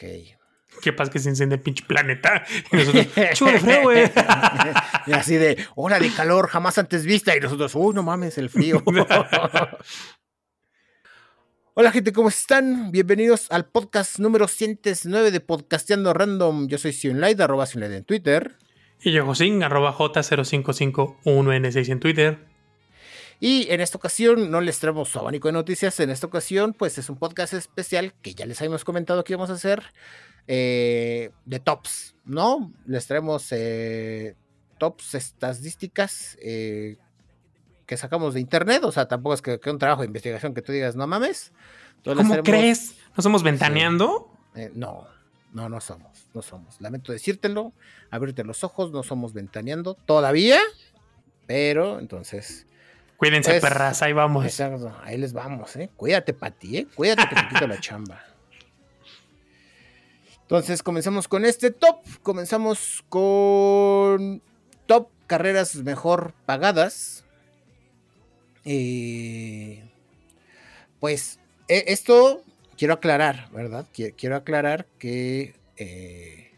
Ok. ¿Qué pasa que se incendia el pinche planeta? Y nosotros, chulo frío, güey. y así de, hora de calor jamás antes vista. Y nosotros, uy, no mames, el frío. Hola gente, ¿cómo están? Bienvenidos al podcast número 109 de Podcasteando Random. Yo soy Sionlight, arroba Sionlight en Twitter. Y yo, Josín, arroba J0551N6 en Twitter. Y en esta ocasión no les traemos su abanico de noticias. En esta ocasión, pues es un podcast especial que ya les habíamos comentado que íbamos a hacer eh, de tops, ¿no? Les traemos eh, tops estadísticas eh, que sacamos de internet. O sea, tampoco es que, que, un trabajo de investigación que tú digas, no mames. Entonces, ¿Cómo crees? ¿No somos ventaneando? Sí. no, no, no somos, no somos. Lamento decírtelo, abrirte los ojos, no somos ventaneando todavía, pero entonces Cuídense, perras, ahí vamos. Exacto, ahí les vamos, ¿eh? Cuídate, Pati, ¿eh? Cuídate que te quito la chamba. Entonces, comenzamos con este top. Comenzamos con top carreras mejor pagadas. Eh, pues, eh, esto quiero aclarar, ¿verdad? Quiero aclarar que eh,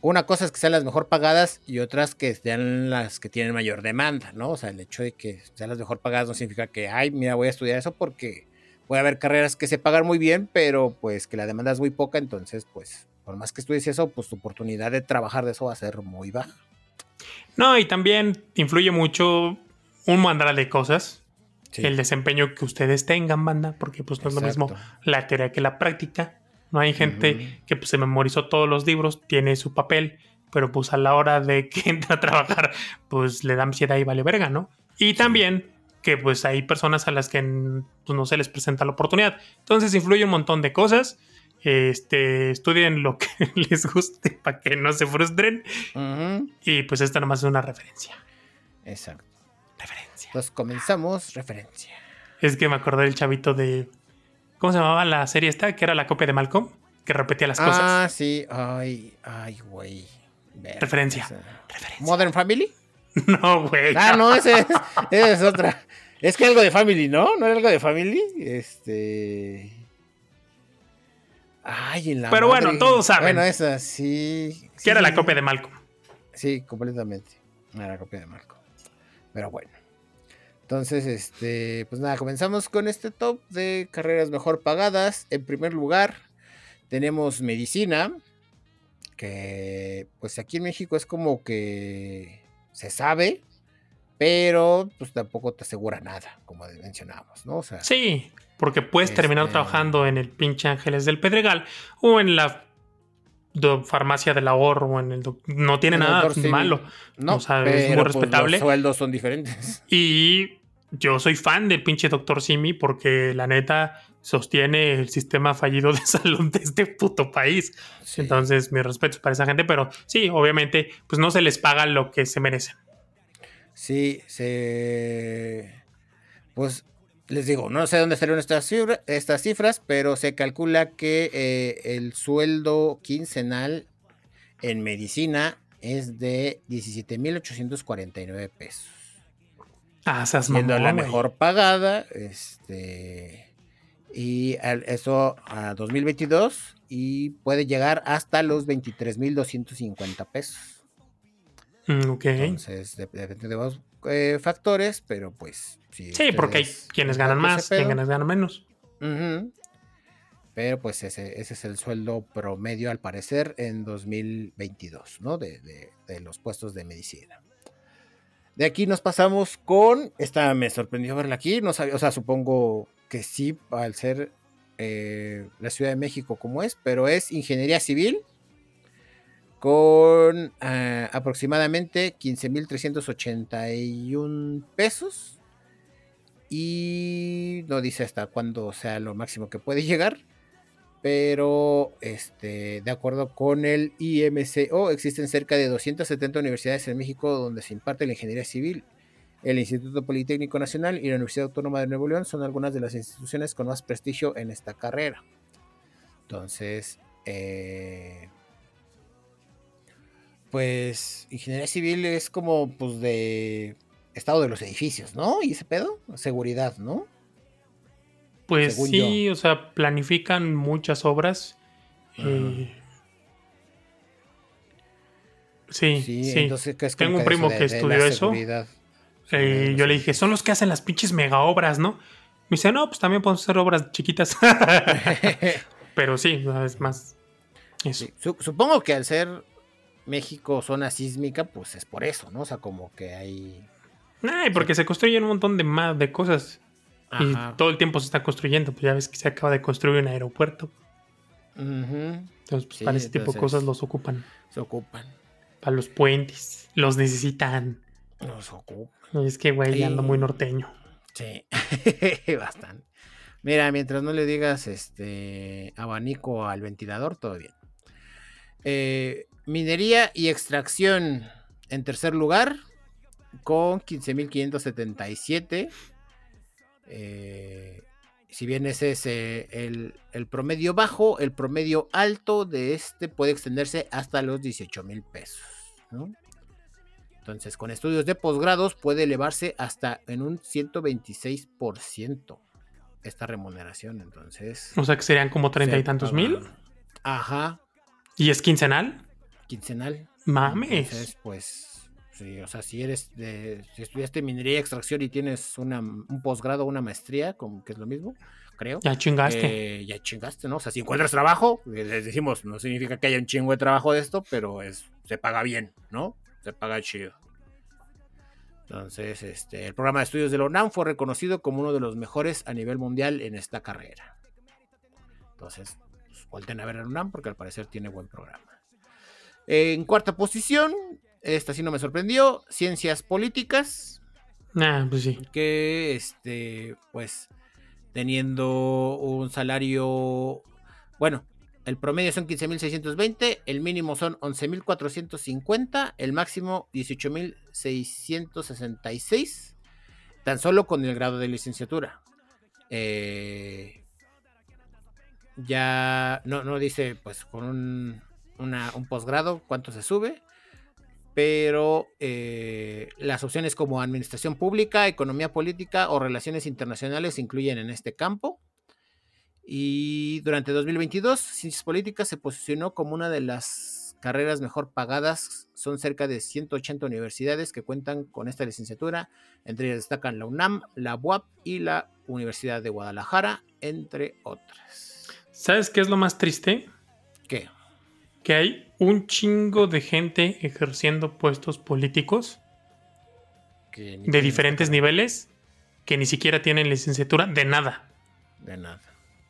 una cosa es que sean las mejor pagadas y otras que sean las que tienen mayor demanda, ¿no? O sea, el hecho de que sean las mejor pagadas no significa que, ay, mira, voy a estudiar eso porque puede haber carreras que se pagan muy bien, pero pues que la demanda es muy poca, entonces, pues, por más que estudies eso, pues tu oportunidad de trabajar de eso va a ser muy baja. No, y también influye mucho un mandar de cosas, sí. el desempeño que ustedes tengan, banda, porque pues no Exacto. es lo mismo la teoría que la práctica. No hay gente uh -huh. que pues, se memorizó todos los libros, tiene su papel, pero pues a la hora de que entra a trabajar, pues le da ansiedad y vale verga, ¿no? Y también que pues hay personas a las que pues, no se les presenta la oportunidad. Entonces influye un montón de cosas. Este, estudien lo que les guste para que no se frustren. Uh -huh. Y pues esta nomás es una referencia. Exacto. Referencia. Entonces comenzamos, referencia. Es que me acordé del chavito de ¿Cómo se llamaba la serie esta? Que era la copia de Malcolm, que repetía las cosas. Ah, sí. Ay, ay, güey. Referencia. Esa. Referencia. ¿Modern Family? No, güey. Ah, no, esa es, esa es otra. Es que algo de Family, ¿no? ¿No era algo de Family? Este. Ay, en la. Pero madre. bueno, todos saben. Bueno, esa sí. Que sí, era la copia de Malcolm. Sí, completamente. Era la copia de Malcolm. Pero bueno. Entonces, este, pues nada, comenzamos con este top de carreras mejor pagadas. En primer lugar, tenemos medicina, que pues aquí en México es como que se sabe, pero pues tampoco te asegura nada, como mencionábamos, ¿no? O sea, sí, porque puedes este... terminar trabajando en el pinche Ángeles del Pedregal o en la farmacia del ahorro o en el no tiene el nada malo. No, o sea, es muy respetable. Pues, los sueldos son diferentes. Y yo soy fan del pinche Doctor Simi porque la neta sostiene el sistema fallido de salud de este puto país. Sí. Entonces, mis respetos para esa gente, pero sí, obviamente, pues no se les paga lo que se merecen. Sí, se. Pues les digo, no sé dónde salieron estas, cifra, estas cifras, pero se calcula que eh, el sueldo quincenal en medicina es de 17.849 pesos. Ah, siendo mamá, la mejor pagada, este y eso a 2022 y puede llegar hasta los 23.250 pesos. Mm, ok. Entonces depende de dos eh, factores, pero pues sí. Sí, porque hay quienes ganan más, quienes ganan menos. Uh -huh. Pero pues ese, ese, es el sueldo promedio al parecer en 2022, ¿no? De, de, de los puestos de medicina. De aquí nos pasamos con. Esta me sorprendió verla aquí. No sabía, o sea, supongo que sí, al ser eh, la Ciudad de México como es, pero es ingeniería civil con uh, aproximadamente 15.381 pesos. Y no dice hasta cuándo sea lo máximo que puede llegar. Pero este, de acuerdo con el IMCO, existen cerca de 270 universidades en México donde se imparte la ingeniería civil. El Instituto Politécnico Nacional y la Universidad Autónoma de Nuevo León son algunas de las instituciones con más prestigio en esta carrera. Entonces, eh, pues ingeniería civil es como pues de estado de los edificios, ¿no? Y ese pedo, seguridad, ¿no? Pues sí, yo. o sea, planifican muchas obras Eh, sí, sí. Entonces, Tengo un primo que estudió eso. Eh, yo le dije, son los que hacen las pinches mega obras, ¿no? Me dice, no, pues también podemos hacer obras chiquitas. Pero sí, es más. Supongo que al ser México zona sísmica, pues es por eso, ¿no? O sea, como que hay. Ay, porque se construyen un montón de más de cosas. Y todo el tiempo se está construyendo. Pues ya ves que se acaba de construir un aeropuerto. Entonces, pues para ese tipo de cosas los ocupan. Se ocupan. Para los puentes. Los necesitan. Los ocupan. es que, güey, ando muy norteño. Sí, bastante. Mira, mientras no le digas este abanico al ventilador, todo bien. Eh, minería y extracción en tercer lugar, con 15.577. Eh, si bien ese es eh, el, promedio bajo, el promedio alto de este puede extenderse hasta los 18 mil pesos. Entonces, con estudios de posgrados puede elevarse hasta en un 126% esta remuneración. Entonces, o sea que serían como treinta y tantos mil. Ajá. ¿Y es quincenal? Quincenal. Mames. Entonces, pues Sí, o sea, si eres de, si estudiaste minería y extracción y tienes una, un posgrado o una maestría, como que es lo mismo, creo. Ya chingaste. Eh, ya chingaste, ¿no? O sea, si encuentras trabajo, eh, les decimos, no significa que haya un chingo de trabajo de esto, pero es, se paga bien, ¿no? Se paga chido. Entonces, este, el programa de estudios de la UNAM fue reconocido como uno de los mejores a nivel mundial en esta carrera. Entonces, pues, vuelten a ver a la UNAM porque al parecer tiene buen programa. En cuarta posición, esta sí no me sorprendió. Ciencias políticas. Ah, pues sí. Que, este, pues, teniendo un salario. Bueno, el promedio son 15.620, el mínimo son 11.450, el máximo 18.666, tan solo con el grado de licenciatura. Eh, ya no, no dice, pues, con un, un posgrado cuánto se sube pero eh, las opciones como administración pública, economía política o relaciones internacionales se incluyen en este campo. Y durante 2022, Ciencias Políticas se posicionó como una de las carreras mejor pagadas. Son cerca de 180 universidades que cuentan con esta licenciatura. Entre ellas destacan la UNAM, la UAP y la Universidad de Guadalajara, entre otras. ¿Sabes qué es lo más triste? ¿Qué? Que hay un chingo de gente ejerciendo puestos políticos de diferentes niveles que ni siquiera tienen licenciatura de nada. De nada.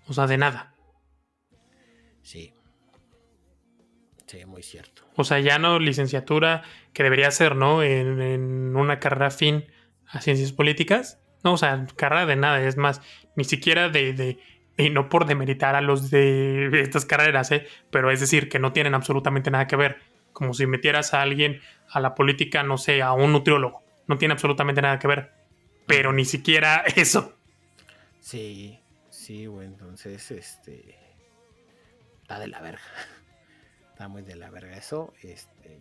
O sea, de nada. Sí. Sí, muy cierto. O sea, ya no licenciatura que debería ser, ¿no? En, una carrera fin a ciencias políticas. No, o sea, carrera de nada. Es más, ni siquiera de y no por demeritar a los de estas carreras, ¿eh? pero es decir, que no tienen absolutamente nada que ver. Como si metieras a alguien a la política, no sé, a un nutriólogo. No tiene absolutamente nada que ver. Pero ni siquiera eso. Sí, sí, güey. Entonces, este. Está de la verga. Está muy de la verga eso. Este.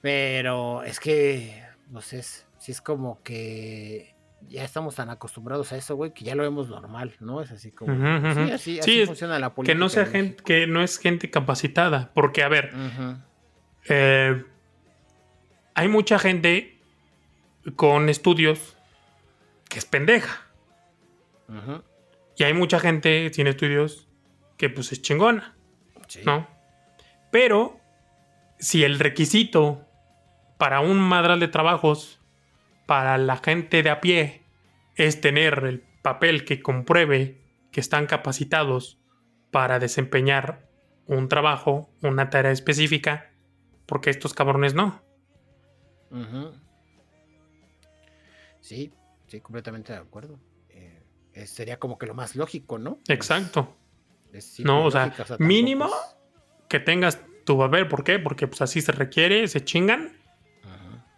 Pero es que. No sé, si es como que ya estamos tan acostumbrados a eso, güey, que ya lo vemos normal, ¿no? Es así como. Sí, así, funciona la política. Que no sea gente, que no es gente capacitada. Porque, a ver, eh, hay mucha gente con estudios que es pendeja. Y hay mucha gente sin estudios que pues es chingona. ¿No? Pero si el requisito para un madral de trabajos para la gente de a pie es tener el papel que compruebe que están capacitados para desempeñar un trabajo, una tarea específica, porque estos cabrones no. Sí, sí, completamente de acuerdo. Eh, sería como que lo más lógico, ¿no? Exacto. no, o sea, mínimo que tengas tu papel, ¿por qué? Porque pues así se requiere, se chingan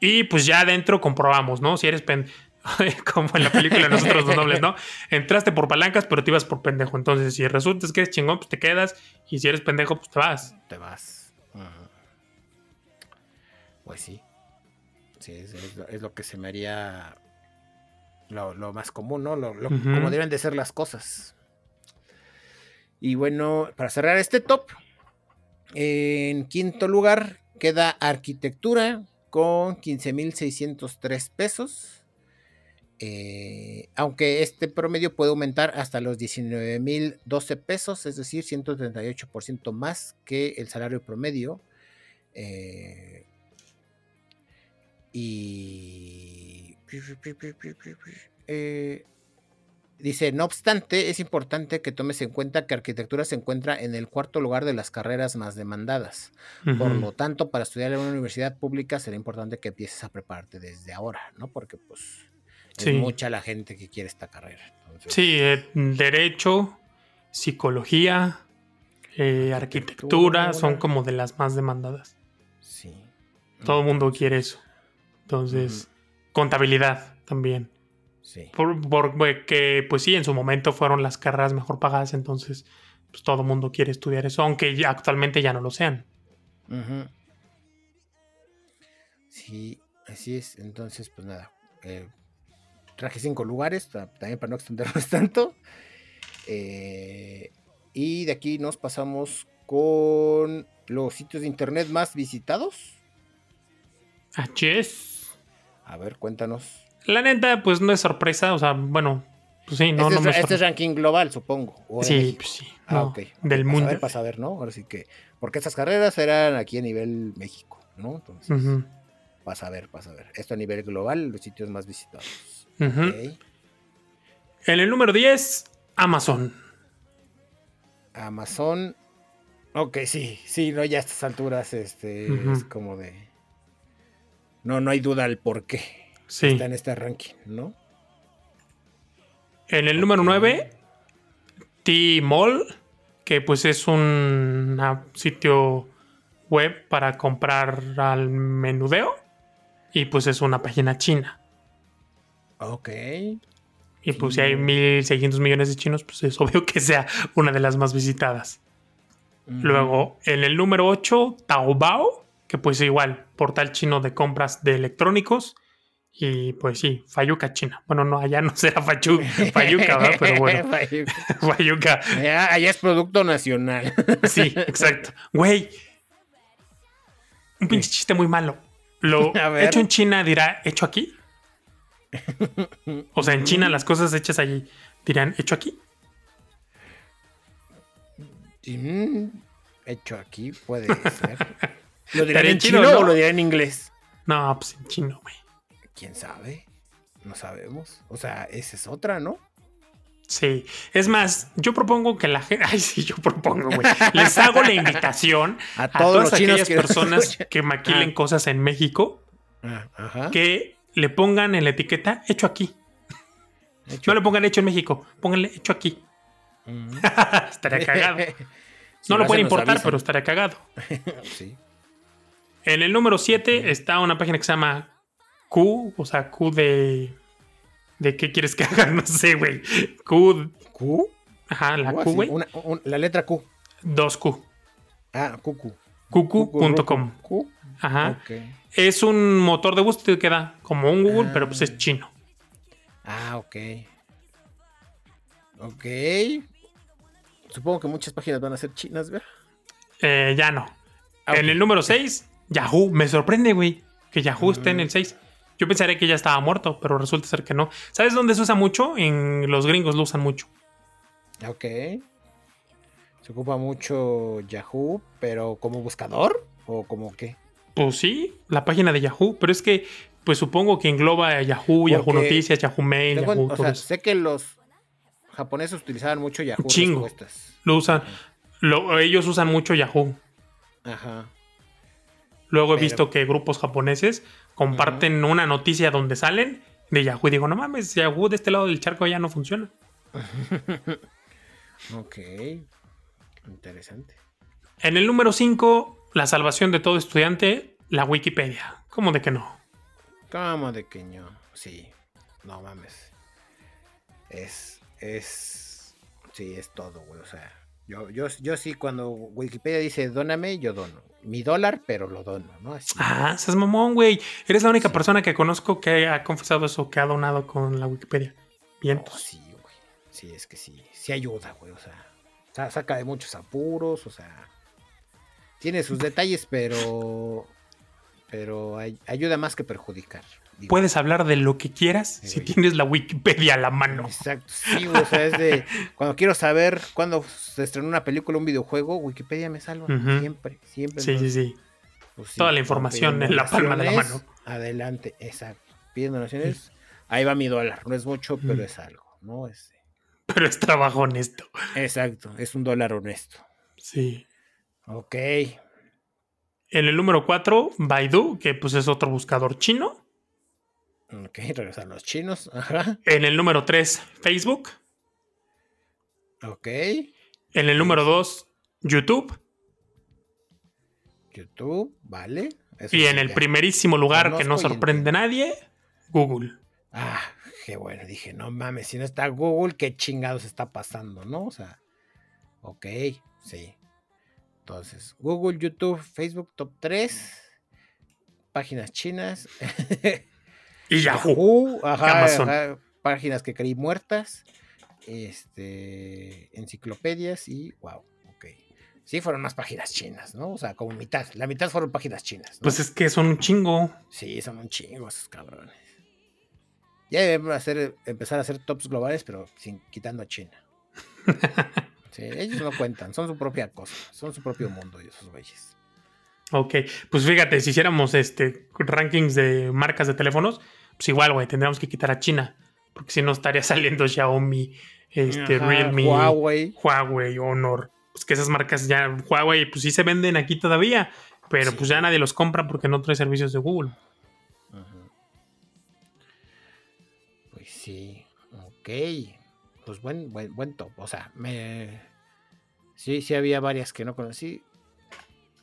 y pues ya adentro comprobamos, ¿no? Si eres pendejo, como en la película de Nosotros los Nobles, ¿no? Entraste por palancas, pero te ibas por pendejo. Entonces, si resultas que eres chingón, pues te quedas. Y si eres pendejo, pues te vas. Te vas. Pues sí. Sí, es, lo que se me haría lo, más común, ¿no? Lo, Como deben de ser las cosas. Y bueno, para cerrar este top, en quinto lugar queda arquitectura con 15.603 pesos. Eh, aunque este promedio puede aumentar hasta los 19.012 pesos, es decir, 138% más que el salario promedio. Eh, y eh, dice, no obstante, es importante que tomes en cuenta que arquitectura se encuentra en el cuarto lugar de las carreras más demandadas. Por lo tanto, para estudiar en una universidad pública será importante que empieces a prepararte desde ahora, ¿no? Porque pues es mucha la gente que quiere esta carrera. Sí, eh, derecho, psicología, eh, arquitectura, son como de las más demandadas. Sí. Todo el mundo quiere eso. Entonces, contabilidad también. Sí. Porque, pues sí, en su momento fueron las carreras mejor pagadas, entonces pues, todo el mundo quiere estudiar eso, aunque ya, actualmente ya no lo sean. Sí, así es. Entonces, pues nada. Eh, traje cinco lugares, también para no extendernos tanto. Eh, y de aquí nos pasamos con los sitios de internet más visitados. Es. A ver, cuéntanos. La neta, pues no es sorpresa, o sea, bueno, pues sí, no, este no es, Este es ranking global, supongo. sí, pues sí. Ah, ok. Del mundo. A ver, para saber, ¿no? Ahora sí que. Porque estas carreras eran aquí a nivel México, ¿no? Entonces, uh para saber, para saber. Esto a nivel global, los sitios más visitados. En el número 10, Amazon. Amazon. Ok, sí, sí, no, ya a estas alturas este, es como de no, no hay duda al por qué está en este ranking, ¿no? En el número 9, T-Mall, que pues es un sitio web para comprar al menudeo y pues es una página china. Ok. Y pues si hay 1.600 millones de chinos, pues es obvio que sea una de las más visitadas. Luego, en el número 8, Taobao, que pues igual, portal chino de compras de electrónicos. Y pues sí, Fayuca China. Bueno, no, allá no será Fayuca, Fayuca pero bueno. Fayuca. Allá, es producto nacional. sí, exacto. Güey, un pinche chiste muy malo. Lo hecho en China dirá hecho aquí. O sea, en China las cosas hechas allí dirán hecho aquí. Hecho aquí puede ser. ¿Lo dirán en chino, o lo dirán en inglés? No, pues en chino, güey. ¿Quién sabe? No sabemos. O sea, esa es otra, ¿no? Sí, es más, yo propongo que la gente, ay sí, yo propongo, güey, les hago la invitación a, todas aquellas personas que maquilen ah. cosas en México, ah, que le pongan en la etiqueta hecho aquí. No le pongan hecho en México, pónganle hecho aquí. Mm. estaría cagado. no lo, puede importar, pero estaría cagado. sí. En el número 7 está una página que se llama Q, o sea, Q de. ¿De qué quieres que haga? No sé, güey. Q. ¿Q? Ajá, la Q, güey. La letra Q. Dos Q. Ah, QQ. QQ.com. Q. Ajá. Es un motor de búsqueda que da como un Google, pero pues es ah. chino. Ah, ok. Ok. Supongo que muchas páginas van a ser chinas, ¿verdad? Eh, ya no. Ah, en el número 6 Yahoo, me sorprende, güey, que Yahoo esté en el 6. Yo pensaría que ya estaba muerto, pero resulta ser que no. ¿Sabes dónde se usa mucho? En los gringos lo usan mucho. Ok. Se ocupa mucho Yahoo, pero como buscador o como qué? Pues sí, la página de Yahoo, pero es que pues supongo que engloba Yahoo, Yahoo Noticias, Yahoo Mail, Yahoo. O sea, sé que los japoneses utilizaban mucho Yahoo. Chingo. Lo usan. ellos usan mucho Yahoo. Ajá. Luego he visto que grupos japoneses comparten una noticia donde salen de Yahoo y digo, no mames, Yahoo de este lado del charco ya no funciona. ok. Interesante. En el número 5, la salvación de todo estudiante, la Wikipedia. ¿Cómo de que no? ¿Cómo de que no? Sí. No mames. Es. Es. Sí, es todo, güey. O sea. Yo, yo, yo sí, cuando Wikipedia dice dóname, yo dono mi dólar, pero lo dono, ¿no? Así. Ah, seas mamón, güey. Eres la única persona que conozco que ha confesado eso, que ha donado con la Wikipedia. Bien. sí, güey. Sí, es que sí. Sí ayuda, güey. O sea, saca de muchos apuros, o sea, tiene sus detalles, pero, pero ayuda más que perjudicar. Puedes hablar de lo que quieras si tienes la Wikipedia a la mano. Exacto, sí, o sea, es de cuando quiero saber cuándo se estrenó una película o un videojuego, Wikipedia me salva siempre, siempre. Sí, sí, sí. Pues Toda la información en la palma de la mano. Adelante, exacto. Piden donaciones, ahí va mi dólar, no es mucho, pero es algo, ¿no? Es, pero es trabajo honesto. Exacto, es un dólar honesto. Sí. Ok. En el número 4, Baidu, que pues es otro buscador chino. Ok, regresan los chinos. Ajá. En el número 3, Facebook. Ok. En el número 2, YouTube. YouTube, vale. y en el primerísimo lugar, que no sorprende a nadie, Google. Ah, qué bueno. Dije, no mames, si no está Google, qué chingados está pasando, ¿no? O sea, ok, sí. Entonces, Google, YouTube, Facebook, top 3. Páginas chinas. y Yahoo. Ajá, páginas que creí muertas. Este. Enciclopedias y. Wow. Ok. Sí, fueron más páginas chinas, ¿no? O sea, como mitad. La mitad fueron páginas chinas. Pues es que son un chingo. Sí, son un chingo esos cabrones. Ya debemos hacer, empezar a hacer tops globales, pero sin quitando a China. ellos no cuentan, son su propia cosa, son su propio mundo, esos güeyes. Ok, pues fíjate, si hiciéramos este rankings de marcas de teléfonos, pues igual, güey, tendríamos que quitar a China, porque si no estaría saliendo Xiaomi, este, Realme, Huawei. Huawei, Honor. Pues que esas marcas ya, Huawei, pues sí se venden aquí todavía, pero pues ya nadie los compra porque no trae servicios de Google. Pues sí, ok pues buen, buen, buen top. O sea, me. Sí, sí había varias que no conocí.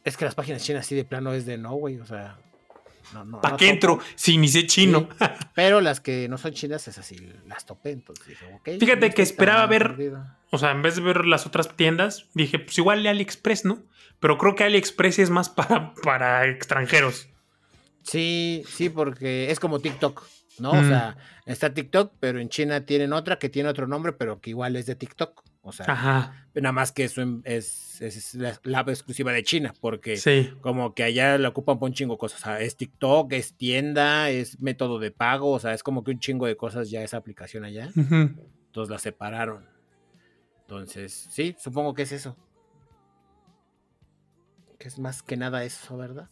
Es que las páginas chinas así de plano es de no, güey. O sea. No, no, ¿Para qué entro si inicié chino? pero las que no son chinas es así, las topé. Entonces dije, ok. Fíjate que esperaba ver. O sea, en vez de ver las otras tiendas, dije, pues igual de AliExpress, ¿no? Pero creo que AliExpress es más para, para extranjeros. Sí, sí, porque es como TikTok. ¿no? O sea, está TikTok, pero en China tienen otra que tiene otro nombre, pero que igual es de TikTok. O sea, nada más que eso es, es, la, exclusiva de China, porque como que allá la ocupan por un chingo de cosas. O sea, es TikTok, es tienda, es método de pago, o sea, es como que un chingo de cosas ya esa aplicación allá. Entonces la separaron. Entonces, sí, supongo que es eso. Que es más que nada eso, ¿verdad?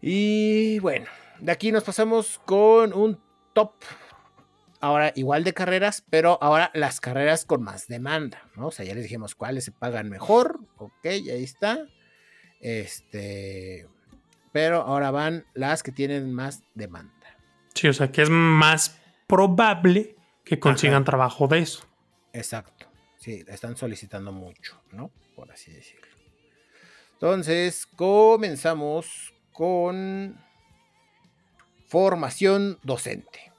Y bueno, de aquí nos pasamos con un top. Ahora igual de carreras, pero ahora las carreras con más demanda, ¿no? O sea, ya les dijimos cuáles se pagan mejor. Ok, ahí está. Este. Pero ahora van las que tienen más demanda. Sí, o sea, que es más probable que consigan trabajo de eso. Exacto. Sí, están solicitando mucho, ¿no? Por así decirlo. Entonces, comenzamos con formación docente.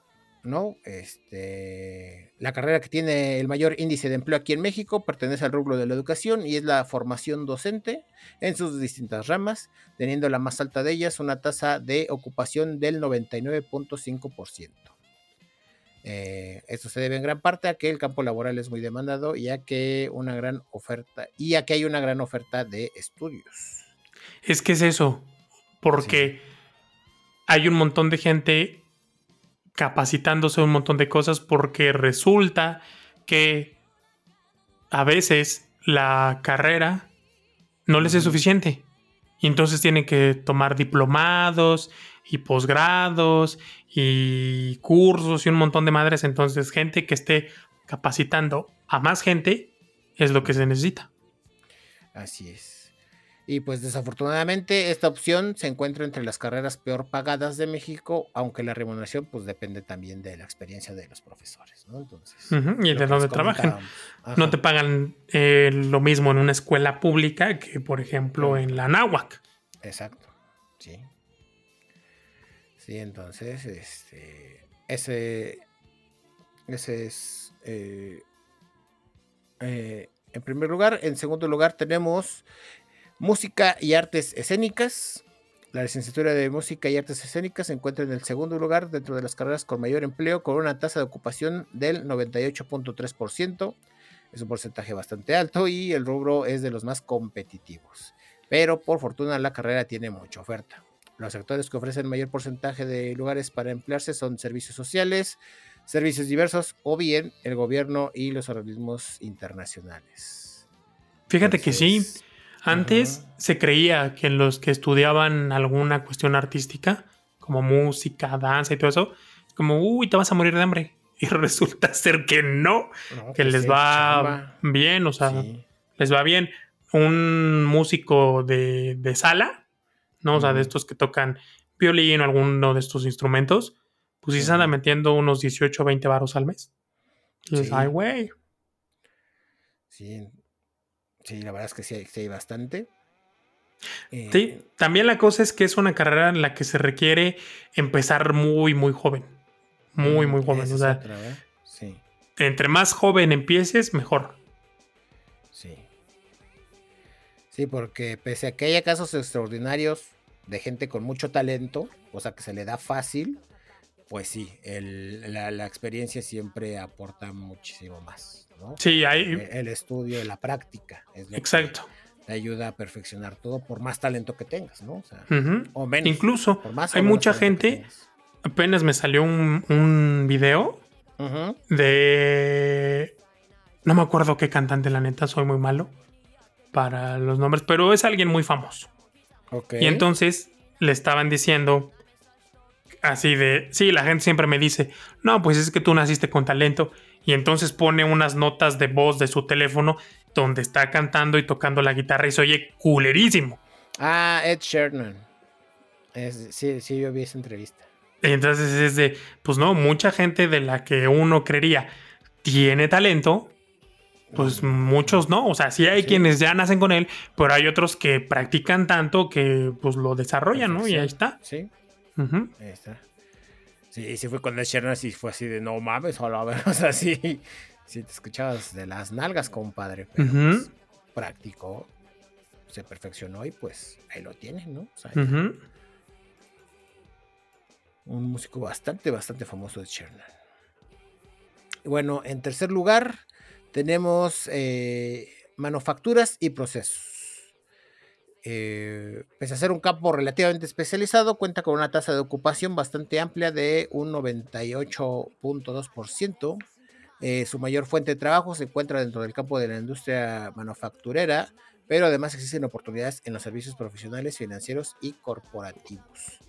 ¿No? Este, la carrera que tiene el mayor índice de empleo aquí en México pertenece al rubro de la educación y es la formación docente en sus distintas ramas, teniendo la más alta de ellas una tasa de ocupación del 99.5%. Eh, esto se debe en gran parte a que el campo laboral es muy demandado y a que una gran oferta y a que hay una gran oferta de estudios. Es que es eso, porque hay un montón de gente capacitándose un montón de cosas porque resulta que a veces la carrera no les es suficiente. Y entonces tienen que tomar diplomados y posgrados y cursos y un montón de madres. Entonces, gente que esté capacitando a más gente es lo que se necesita. Así es. Y pues desafortunadamente esta opción se encuentra entre las carreras peor pagadas de México, aunque la remuneración pues depende también de la experiencia de los profesores, ¿no? Entonces, y de dónde trabajan. No te pagan eh, lo mismo en una escuela pública que, por ejemplo, en la náhuac. Exacto, sí. Sí, entonces, este, ese, ese es, eh, eh, en primer lugar. En segundo lugar tenemos Música y artes escénicas. La licenciatura de Música y Artes Escénicas se encuentra en el segundo lugar dentro de las carreras con mayor empleo, con una tasa de ocupación del 98.3%. es un porcentaje bastante alto y el rubro es de los más competitivos. Pero por fortuna la carrera tiene mucha oferta. Los sectores que ofrecen mayor porcentaje de lugares para emplearse son servicios sociales, servicios diversos o bien el gobierno y los organismos internacionales. Fíjate que sí. Antes se creía que los que estudiaban alguna cuestión artística, como música, danza y todo eso, como, uy, te vas a morir de hambre. Y resulta ser que no, que pues les va bien, o sea, les va bien. Un músico de, sala, ¿no? O sea, de estos que tocan violín o alguno de estos instrumentos, pues sí se anda metiendo unos 18 o 20 varos al mes. Y ay, güey. Sí. Sí, la verdad es que sí, hay bastante. sí, eh, también la cosa es que es una carrera en la que se requiere empezar muy, muy joven. Muy, muy joven. O sea, sí. entre más joven empieces, mejor. Sí. Sí, porque pese a que haya casos extraordinarios de gente con mucho talento, o sea que se le da fácil, pues sí, la, experiencia siempre aporta muchísimo más. ¿no? Sí, hay. El, estudio, la práctica. Es Exacto. te ayuda a perfeccionar todo por más talento que tengas, ¿no? O, menos. Incluso hay mucha gente. Apenas me salió un, un video de. No me acuerdo qué cantante, la neta, soy muy malo para los nombres, pero es alguien muy famoso. Y entonces le estaban diciendo así de, sí, la gente siempre me dice, no, pues es que tú naciste con talento. Y entonces pone unas notas de voz de su teléfono donde está cantando y tocando la guitarra y se oye culerísimo. Ah, Ed Sheeran. sí, sí, yo vi esa entrevista. Entonces es de, pues no, mucha gente de la que uno creería tiene talento, pues muchos no. O sea, sí hay quienes ya nacen con él, pero hay otros que practican tanto que pues lo desarrollan, ¿no? Y ahí está. Sí. Ahí está. Sí, sí fue cuando Sherman y fue así de no mames, solo a ver, o sea, sí, sí te escuchabas de las nalgas, compadre. Pero pues, practicó, se perfeccionó y pues ahí lo tiene, ¿no? O sea, Un músico bastante, bastante famoso de Chernan. Y bueno, en tercer lugar tenemos eh, manufacturas y procesos. Eh, pese a ser un campo relativamente especializado, cuenta con una tasa de ocupación bastante amplia de un 98.2%. Eh, su mayor fuente de trabajo se encuentra dentro del campo de la industria manufacturera, pero además existen oportunidades en los servicios profesionales, financieros y corporativos.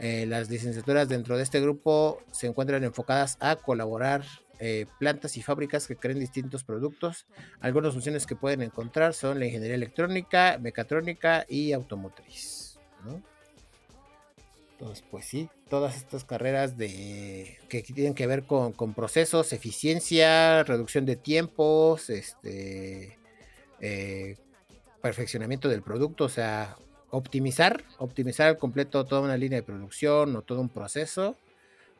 Eh, las licenciaturas dentro de este grupo se encuentran enfocadas a colaborar eh, plantas y fábricas que creen distintos productos. Algunas funciones que pueden encontrar son la ingeniería electrónica, mecatrónica y automotriz. Entonces, pues sí, todas estas carreras de que tienen que ver con, procesos, eficiencia, reducción de tiempos, este eh, perfeccionamiento del producto, o sea, optimizar, optimizar al completo toda una línea de producción o todo un proceso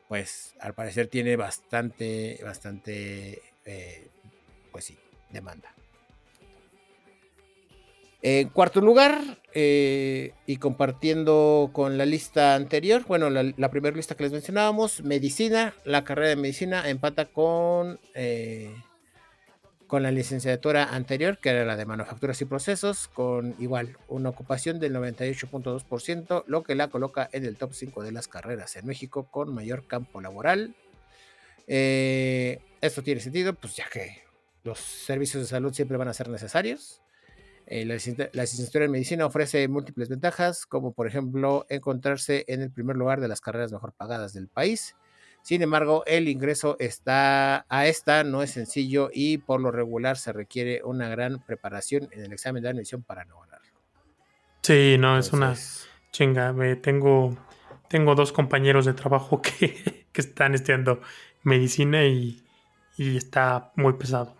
pues al parecer tiene bastante, bastante, eh, pues sí, demanda. En cuarto lugar, eh, y compartiendo con la lista anterior, bueno, la, primera lista que les mencionábamos, medicina, la carrera de medicina empata con eh, con la licenciatura anterior, que era la de manufacturas y procesos, con igual una ocupación del 98.2%, lo que la coloca en el top 5 de las carreras en México con mayor campo laboral. Eh, esto tiene sentido, pues ya que los servicios de salud siempre van a ser necesarios. Eh, la, licenciatura en medicina ofrece múltiples ventajas, como por ejemplo encontrarse en el primer lugar de las carreras mejor pagadas del país sin embargo, el ingreso está a esta no es sencillo y por lo regular se requiere una gran preparación en el examen de admisión para lograrlo. Sí, no, es una chinga. tengo, tengo dos compañeros de trabajo que, están estudiando medicina y, está muy pesado.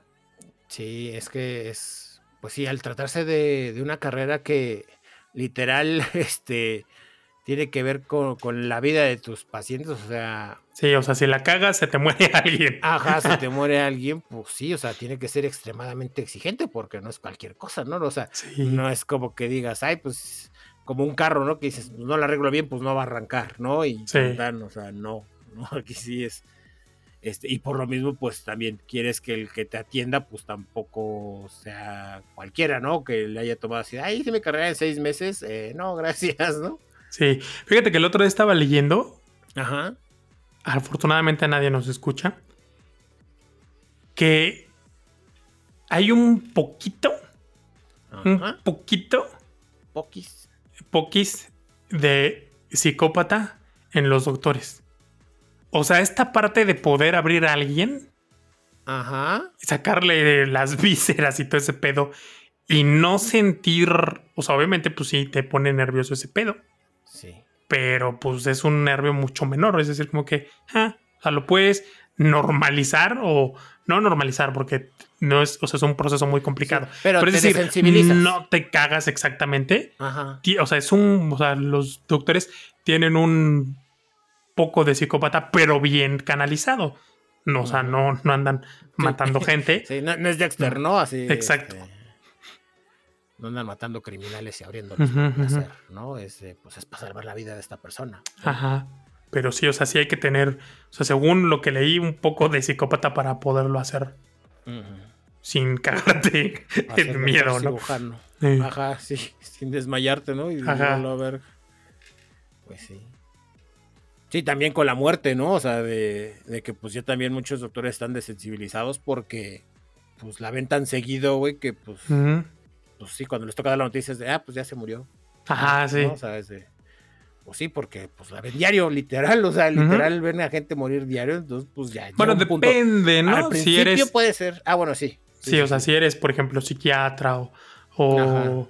Sí, es que es, pues sí, al tratarse de, de una carrera que literal, este, tiene que ver con, la vida de tus pacientes, o sea... Sí, o sea, si la cagas, se te muere alguien. Ajá, se te muere alguien, pues sí, o sea, tiene que ser extremadamente exigente porque no es cualquier cosa, ¿no? O sea, no es como que digas, ay, pues, como un carro, ¿no? Que dices, no lo arreglo bien, pues no va a arrancar, ¿no? Y sí. o sea, no, no, aquí sí es... Este, y por lo mismo, pues también quieres que el que te atienda, pues tampoco sea cualquiera, ¿no? Que le haya tomado así, ay, hice mi carrera en seis meses, eh, no, gracias, ¿no? Sí, fíjate que el otro día estaba leyendo. Ajá. Afortunadamente nadie nos escucha. Que hay un poquito, un poquito, poquis, poquis de psicópata en los doctores. O sea, esta parte de poder abrir a alguien, Ajá. sacarle las vísceras y todo ese pedo y no sentir, o sea, obviamente pues sí te pone nervioso ese pedo. Sí. Pero pues es un nervio mucho menor, es decir, como que, ah, o sea, lo puedes normalizar o no normalizar porque no es, o sea, es un proceso muy complicado. pero, es decir, no te cagas exactamente. Ajá. O sea, es un, o sea, los doctores tienen un poco de psicópata, pero bien canalizado. No, o sea, no, no andan matando gente. Sí, no, es Dexter, ¿no? Así. Exacto. Este, no andan matando criminales y abriendo ¿no? Es, pues es para salvar la vida de esta persona. Ajá. Pero sí, o sea, sí hay que tener, o sea, según lo que leí, un poco de psicópata para poderlo hacer. Sin cagarte el miedo, ¿no? Ajá, sí, sin desmayarte, ¿no? Y Ajá. a ver. Pues sí. Sí, también con la muerte, ¿no? O sea, de, que pues ya también muchos doctores están desensibilizados porque pues la ven tan seguido, güey, que pues, pues sí, cuando les toca dar la noticia es de, ah, pues ya se murió. Ajá, sí. O sea, es de, pues sí, porque pues la ven diario, literal, o sea, literal ven a gente morir diario, entonces pues ya. Bueno, depende, ¿no? Al principio si eres... puede ser, ah, bueno, sí. Sí, o sea, si eres, por ejemplo, psiquiatra o,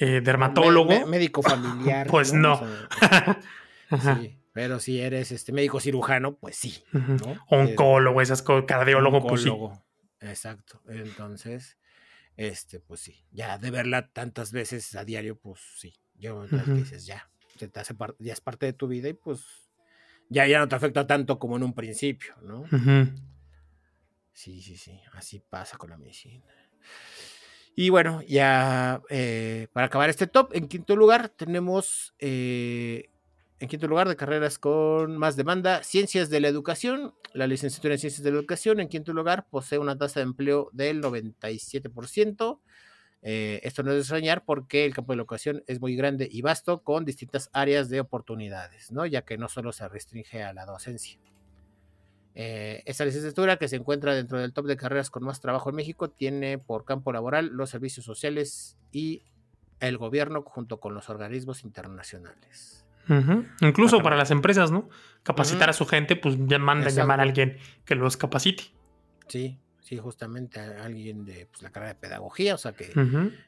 eh, dermatólogo. médico familiar. pues no. sí. Pero si eres este médico cirujano, pues sí. Oncólogo, esas cosas, cardiólogo, pues sí. Exacto. Entonces, este, pues sí. Ya de verla tantas veces a diario, pues sí. Yo dices, ya, te hace ya es parte de tu vida y pues ya, ya no te afecta tanto como en un principio, ¿no? Sí, sí, sí. Así pasa con la medicina. Y bueno, ya eh, para acabar este top, en quinto lugar tenemos eh, en quinto lugar, de carreras con más demanda, Ciencias de la Educación. La licenciatura en Ciencias de la Educación, en quinto lugar, posee una tasa de empleo del 97%. Eh, esto no es de extrañar porque el campo de la educación es muy grande y vasto con distintas áreas de oportunidades, ¿no? ya que no solo se restringe a la docencia. Eh, esta licenciatura, que se encuentra dentro del top de carreras con más trabajo en México, tiene por campo laboral los servicios sociales y el gobierno junto con los organismos internacionales. Incluso para las empresas, ¿no? Capacitar a su gente, pues ya mandan llamar a alguien que los capacite. Sí, sí, justamente a alguien de pues, la carrera de pedagogía, o sea, que,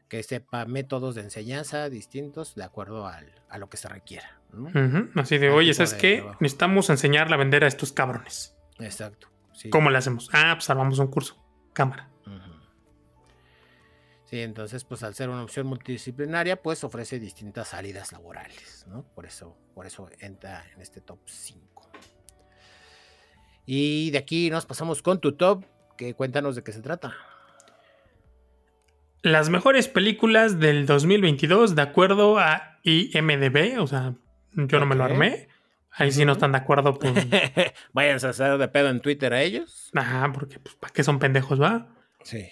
que sepa métodos de enseñanza distintos de acuerdo al, a lo que se requiera. Así de, oye, ¿sabes qué? Necesitamos enseñarle a vender a estos cabrones. Exacto. ¿Cómo le hacemos? Ah, pues armamos un curso. Cámara. Sí, entonces, pues al ser una opción multidisciplinaria, pues ofrece distintas salidas laborales, ¿no? Por eso, por eso entra en este top 5. Y de aquí nos pasamos con tu top, que cuéntanos de qué se trata. Las mejores películas del 2022 de acuerdo a IMDB, o sea, yo no me lo armé. Ahí sí no están de acuerdo, pues. Vayan a hacer de pedo en Twitter a ellos. Ajá, porque pues, ¿para qué son pendejos, va? Sí.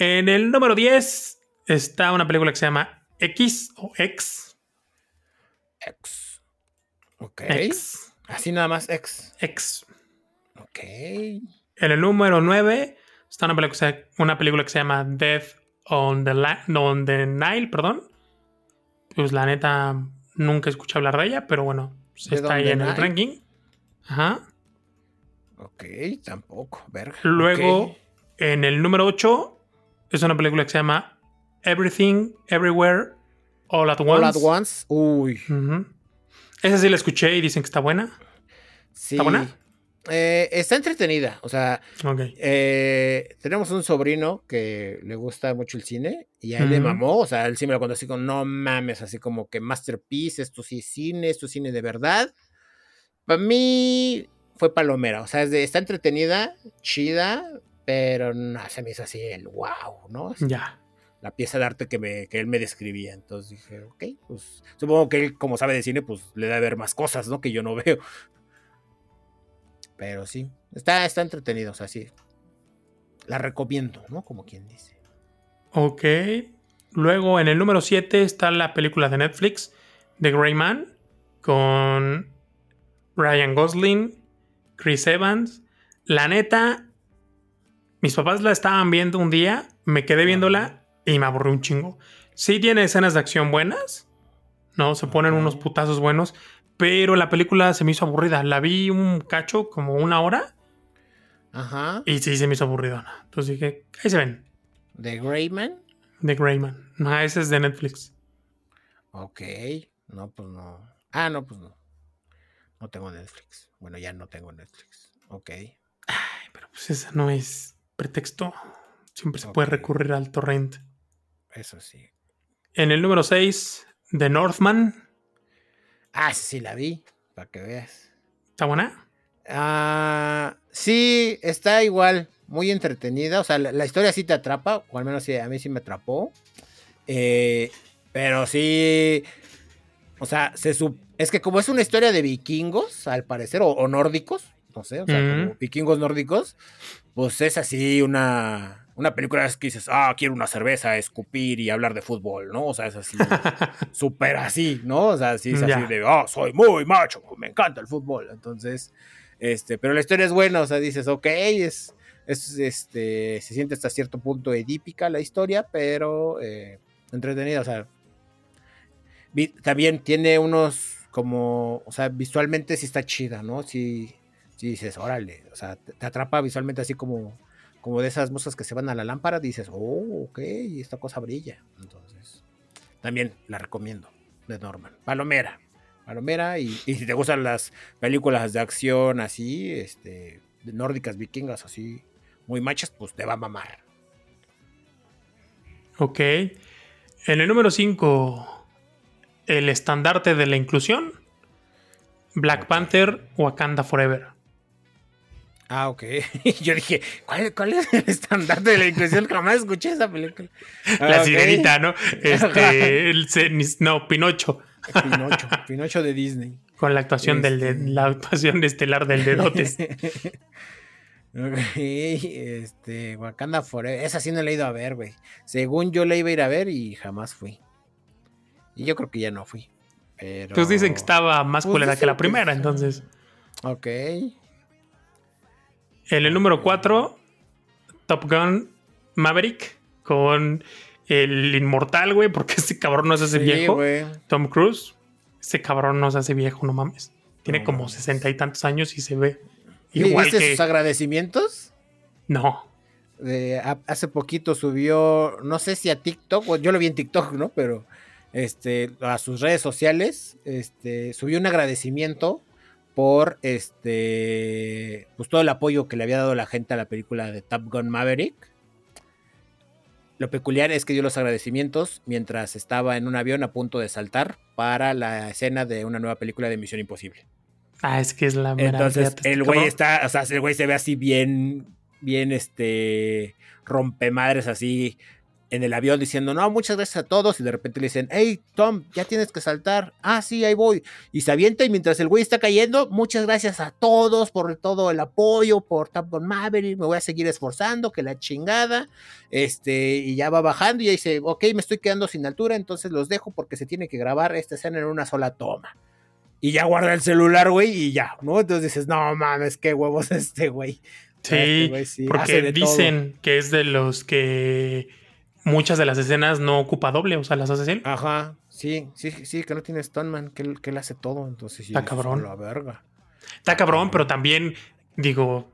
En el número 10 está una película que se llama X o X. X. Ok. X. Así nada más X. X. Ok. En el número 9 está una película, una película que se llama Death on the, on the Nile, perdón. Pues la neta nunca escuché hablar de ella, pero bueno, está ahí en el ranking. Ajá. Ok, tampoco, verga. Luego, en el número 8 es una película que se llama Everything, Everywhere, All at Once. All at Once. Uy. Esa sí la escuché y dicen que está buena. Sí. ¿Está buena? Eh, está entretenida. O sea, eh, tenemos un sobrino que le gusta mucho el cine y a él le mamó. O sea, él sí me lo contó así como, no mames, así como que Masterpiece, esto sí es cine, esto es cine de verdad. Para mí fue palomera. O sea, está entretenida, chida, pero no, se me hizo así el wow, ¿no? Ya. La pieza de arte que, me, que él me describía. Entonces dije, ok, pues supongo que él, como sabe de cine, pues le da a ver más cosas, ¿no? Que yo no veo. Pero sí, está, está entretenido, o sea, sí. La recomiendo, ¿no? Como quien dice. Ok. Luego, en el número 7 está la película de Netflix, The Grey Man, con Ryan Gosling, Chris Evans. La neta, mis papás la estaban viendo un día, me quedé viéndola y me aburrí un chingo. Sí tiene escenas de acción buenas, ¿no? Se ponen unos putazos buenos, pero la película se me hizo aburrida. La vi un cacho, como una hora. Ajá. Y sí, se me hizo aburridona. Entonces dije, ahí se ven. ¿The Greyman? The Greyman. No, ese es de Netflix. Ok. No, pues no. Ah, no, pues no. No tengo Netflix. Bueno, ya no tengo Netflix. Ok. Ay, pero pues esa no es pretexto. Siempre se puede recurrir al torrent. Eso sí. En el número 6, The Northman. Ah, sí, la vi. Para que veas. ¿Está buena? Ah, sí, está igual. Muy entretenida. O sea, la, historia sí te atrapa. O al menos a mí sí me atrapó. Eh, pero sí. O sea, se es que como es una historia de vikingos, al parecer, o, nórdicos, no sé, o sea, como vikingos nórdicos, pues es así una, una película que dices, ah, quiero una cerveza, escupir y hablar de fútbol, ¿no? O sea, es así, súper así, ¿no? O sea, sí es así de, ah, soy muy macho, me encanta el fútbol. Entonces, este, pero la historia es buena, o sea, dices, ok, es, es este, se siente hasta cierto punto edípica la historia, pero eh, entretenida, o sea, también tiene unos como, o sea, visualmente sí está chida, ¿no? Sí, sí dices, órale, o sea, te, atrapa visualmente así como, como de esas moscas que se van a la lámpara, dices, oh, ok, esta cosa brilla. Entonces, también la recomiendo, de Norman. Palomera, Palomera, y, si te gustan las películas de acción así, este, de nórdicas vikingas así, muy machas, pues te va a mamar. Ok. En el número 5 el estandarte de la inclusión, Black Panther, Wakanda Forever. Ah, ok. Yo dije, ¿cuál, es el estandarte de la inclusión? Jamás escuché esa película. La sirenita, ¿no? Este, no, Pinocho. Pinocho, Pinocho de Disney. Con la actuación del de, este. la actuación estelar del Dedotes. ok, este, Wakanda Forever. Esa sí no la he ido a ver, güey. Según yo la iba a ir a ver y jamás fui. Y yo creo que ya no fui. Pero... Pues dicen que estaba más pues culera que la primera, entonces. Ok. En el número 4, Top Gun Maverick con el inmortal, güey, porque ese cabrón no se hace viejo. Tom Cruise. Ese cabrón no se hace viejo, no mames. Tiene como sesenta y tantos años y se ve igual ¿Viste sus agradecimientos? No. hace poquito subió, no sé si a TikTok, yo lo vi en TikTok, ¿no? Pero este, a sus redes sociales, este, subió un agradecimiento por este, pues todo el apoyo que le había dado la gente a la película de Top Gun Maverick. Lo peculiar es que dio los agradecimientos mientras estaba en un avión a punto de saltar para la escena de una nueva película de Misión Imposible. Ah, es que es la Entonces, el güey está, o sea, el güey se ve así bien, bien, este, rompemadres así, en el avión diciendo, no, muchas gracias a todos, y de repente le dicen, hey, Tom, ya tienes que saltar. Ah, sí, ahí voy. Y se avienta, y mientras el güey está cayendo, muchas gracias a todos por todo el apoyo, por Gun Maverick, me voy a seguir esforzando, que la chingada. Este, y ya va bajando, y ya dice, ok, me estoy quedando sin altura, entonces los dejo porque se tiene que grabar esta escena en una sola toma. Y ya guarda el celular, güey, y ya, ¿no? Entonces dices, no mames, qué huevos este güey. Sí, este porque dicen que es de los que muchas de las escenas no ocupa doble, o sea, las hace él. Ajá, sí, sí, sí, que no tiene Stoneman, que, que él hace todo, entonces Está cabrón. La verga. Está cabrón, pero también digo,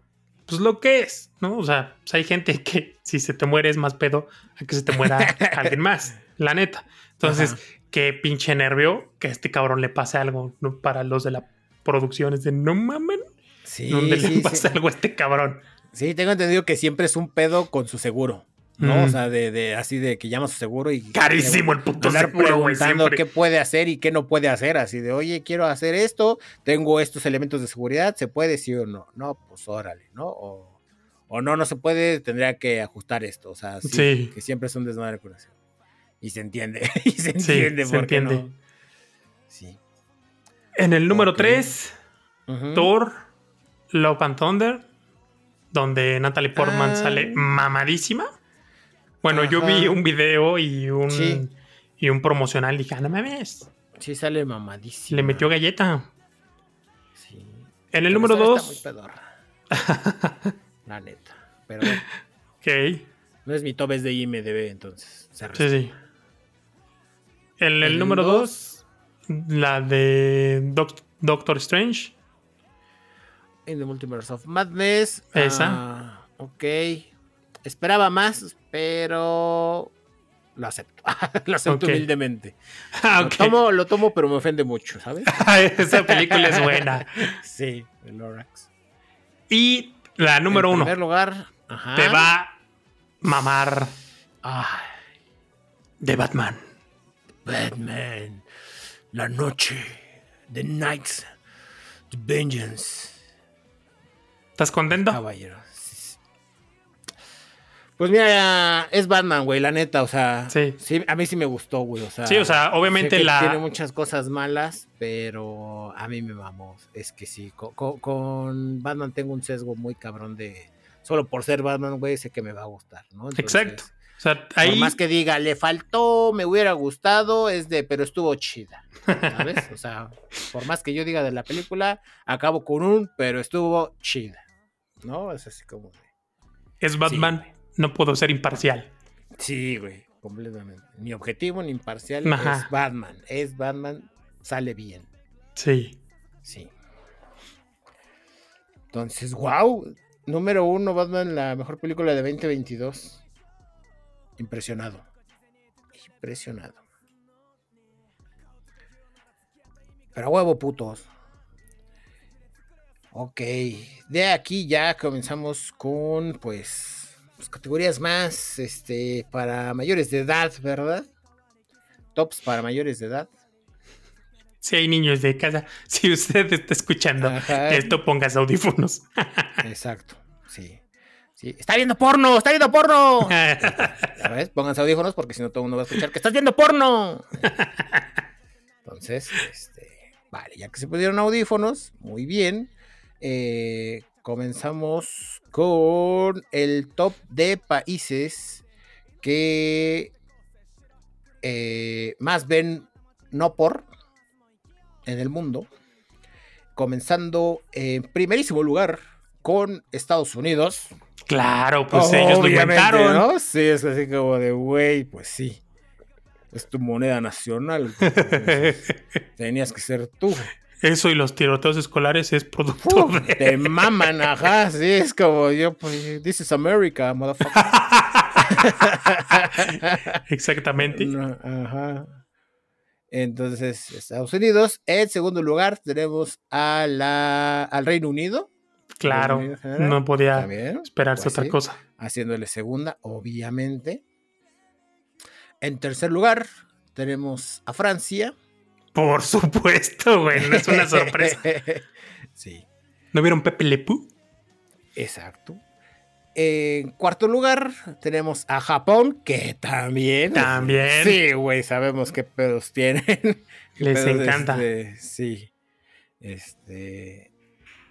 pues lo que es, ¿no? O sea, pues hay gente que si se te muere es más pedo a que se te muera alguien más, la neta. Entonces, qué pinche nervio que a este cabrón le pase algo para los de la producción. Es de no mamen. Sí, ¿Dónde le pasa algo a este cabrón? Sí, tengo entendido que siempre es un pedo con su seguro. ¿No? O sea, de, de, así de que llama su seguro y... Carísimo el puto seguro, preguntando qué puede hacer y qué no puede hacer, así de, oye, quiero hacer esto, tengo estos elementos de seguridad, ¿se puede sí o no? No, pues órale, ¿no? O, o no, no se puede, tendría que ajustar esto, o sea, sí, que siempre es un desmadre curación. Y se entiende, y se entiende, se entiende. Sí. En el número 3, Thor, Love and Thunder, donde Natalie Portman ah. sale mamadísima. Bueno, yo vi un video y un, y un promocional dije, ah, no me ves. Sí, sale mamadísima. Le metió galleta. Sí. En el número 2. La neta. Pero bueno. Ok. No es mi top, es de IMDB, entonces. sí, sí. En el, número 2, la de Doctor Strange. In the Multiverse of Madness. Esa. Ah, ok. Esperaba más, pero lo acepto. lo acepto humildemente. Ah, lo, tomo, lo tomo, pero me ofende mucho, ¿sabes? Esa película es buena. sí, el Lorax. Y la número uno. En primer lugar, te va a mamar. de Batman. Batman. La noche. The Night. The Vengeance. ¿Estás contento? Caballero. Pues mira, es Batman, güey, la neta, o sea. Sí. A mí sí me gustó, güey, o sea. Sí, o sea, obviamente la. Tiene muchas cosas malas, pero a mí me vamos. Es que sí, con, Batman tengo un sesgo muy cabrón de. Solo por ser Batman, güey, sé que me va a gustar, ¿no? Exacto. O sea, ahí... Por más que diga, le faltó, me hubiera gustado, es de, pero estuvo chida, ¿sabes? o sea, por más que yo diga de la película, acabo con un, pero estuvo chida. ¿no? Es así como Es Batman, no puedo ser imparcial. Sí, güey, completamente. Ni objetivo ni imparcial es Batman. Es Batman, sale bien. Sí. Sí. Entonces, wow. Número uno, Batman, la mejor película de 2022. Impresionado. Impresionado. Pero huevo, putos. Ok, de aquí ya comenzamos con pues, pues, categorías más este para mayores de edad, ¿verdad? Tops para mayores de edad. Si hay niños de casa, si usted está escuchando esto, pongas audífonos. Exacto, sí. sí. Está viendo porno, está viendo porno. ¿Sabes? Pónganse audífonos porque si no todo el mundo va a escuchar que estás viendo porno. Entonces, este, vale, ya que se pusieron audífonos, muy bien. Eh, comenzamos con el top de países que eh, más ven no por en el mundo. Comenzando en primerísimo lugar con Estados Unidos. Claro, pues ellos lo inventaron. ¿no? Sí, es así como de, güey, pues sí. Es tu moneda nacional. tenías que ser tú. Eso y los tiroteos escolares es producto de... Te maman, ajá, sí, es como yo, pues, this is America, motherfucker. Exactamente. ajá. Entonces, Estados Unidos. En segundo lugar tenemos a la, al Reino Unido. Claro, no podía esperarse pues otra cosa. Haciéndole segunda, obviamente. En tercer lugar tenemos a Francia. Por supuesto, güey, no es una sorpresa. sí. ¿No vieron Pepe Le Exacto. En cuarto lugar tenemos a Japón, que también. También. Sí, güey, sabemos qué pedos tienen. Les encanta. Este, sí. Este.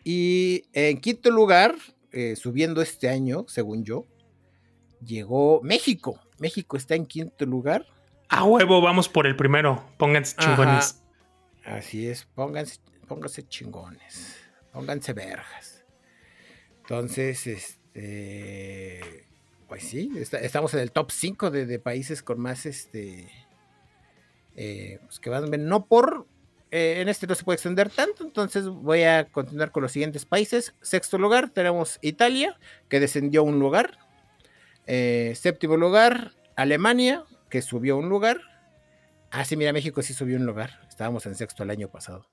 Y en quinto lugar, eh, subiendo este año, según yo, llegó México. México está en quinto lugar a huevo, vamos por el primero. Pónganse chingones. Así es, pónganse, pónganse chingones. Pónganse verjas. Entonces, este. Pues sí, estamos en el top 5 de, países con más este. Eh, pues que van no por. Eh, en este no se puede extender tanto, entonces voy a continuar con los siguientes países. Sexto lugar tenemos Italia, que descendió un lugar. Eh, séptimo lugar, Alemania, que subió un lugar. Ah, sí, mira, México sí subió un lugar. Estábamos en sexto el año pasado.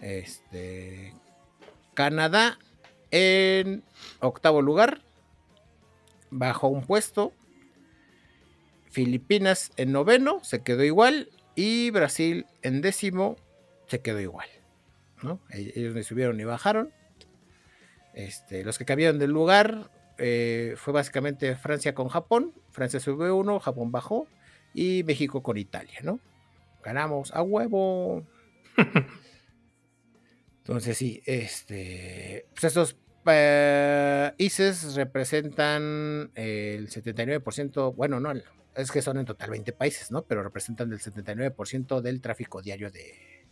Este. Canadá en octavo lugar. Bajó un puesto. Filipinas en noveno, se quedó igual. Y Brasil en décimo, se quedó igual. ¿no? E-, ellos ni subieron ni bajaron. Este, los que cambiaron del lugar eh, fue básicamente Francia con Japón. Francia subió uno, Japón bajó y México con Italia, ¿no? Ganamos a huevo. Entonces sí, este, pues estos eh, ICES representan el 79%, bueno, no, es que son en total 20 países, ¿no? Pero representan el 79% del tráfico diario de,